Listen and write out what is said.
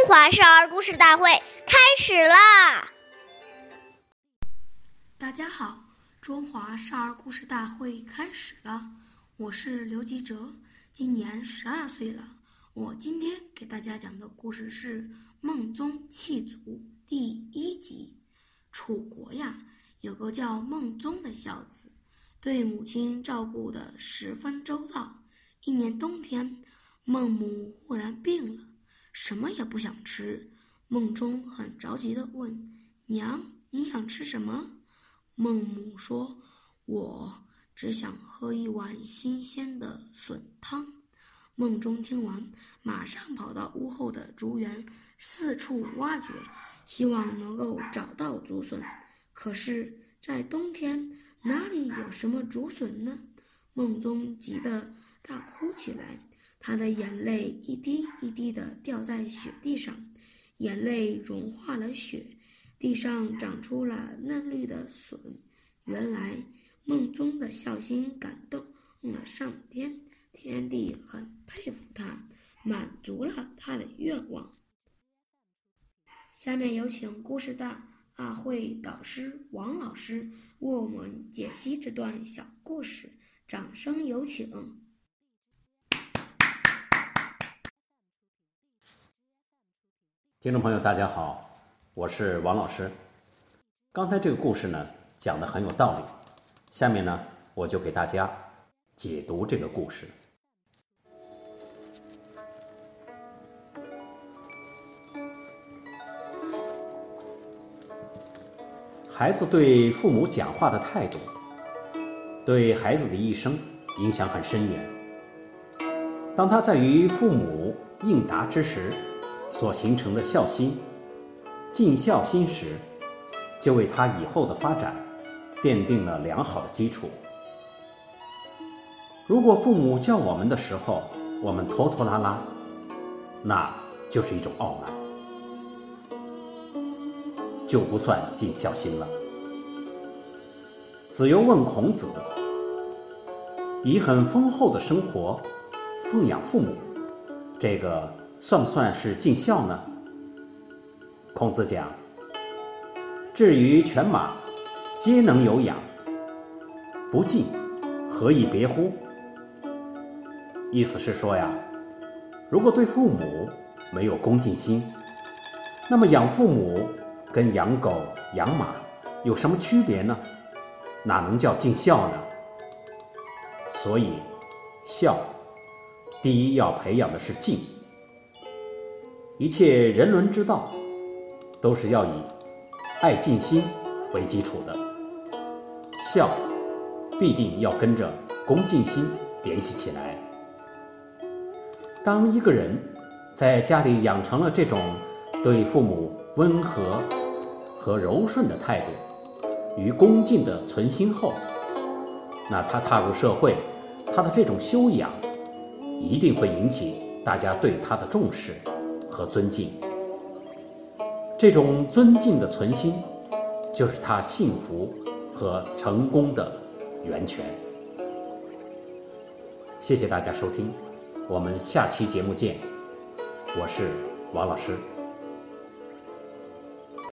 中华少儿故事大会开始啦！大家好，中华少儿故事大会开始了。我是刘吉哲，今年十二岁了。我今天给大家讲的故事是《孟宗弃祖》第一集。楚国呀，有个叫孟宗的孝子，对母亲照顾的十分周到。一年冬天，孟母忽然病了。什么也不想吃，孟宗很着急地问：“娘，你想吃什么？”孟母说：“我只想喝一碗新鲜的笋汤。”孟宗听完，马上跑到屋后的竹园，四处挖掘，希望能够找到竹笋。可是，在冬天，哪里有什么竹笋呢？孟宗急得大哭起来。他的眼泪一滴一滴地掉在雪地上，眼泪融化了雪，地上长出了嫩绿的笋。原来梦中的孝心感动了上天，天地很佩服他，满足了他的愿望。下面有请故事大会导师王老师为我们解析这段小故事，掌声有请。听众朋友，大家好，我是王老师。刚才这个故事呢，讲的很有道理。下面呢，我就给大家解读这个故事。孩子对父母讲话的态度，对孩子的一生影响很深远。当他在与父母应答之时，所形成的孝心、尽孝心时，就为他以后的发展奠定了良好的基础。如果父母叫我们的时候，我们拖拖拉拉，那就是一种傲慢，就不算尽孝心了。子游问孔子：“以很丰厚的生活奉养父母，这个？”算不算是尽孝呢？孔子讲：“至于犬马，皆能有养，不尽，何以别乎？”意思是说呀，如果对父母没有恭敬心，那么养父母跟养狗、养马有什么区别呢？哪能叫尽孝呢？所以，孝，第一要培养的是敬。一切人伦之道，都是要以爱敬心为基础的。孝必定要跟着恭敬心联系起来。当一个人在家里养成了这种对父母温和和柔顺的态度与恭敬的存心后，那他踏入社会，他的这种修养一定会引起大家对他的重视。和尊敬，这种尊敬的存心，就是他幸福和成功的源泉。谢谢大家收听，我们下期节目见。我是王老师。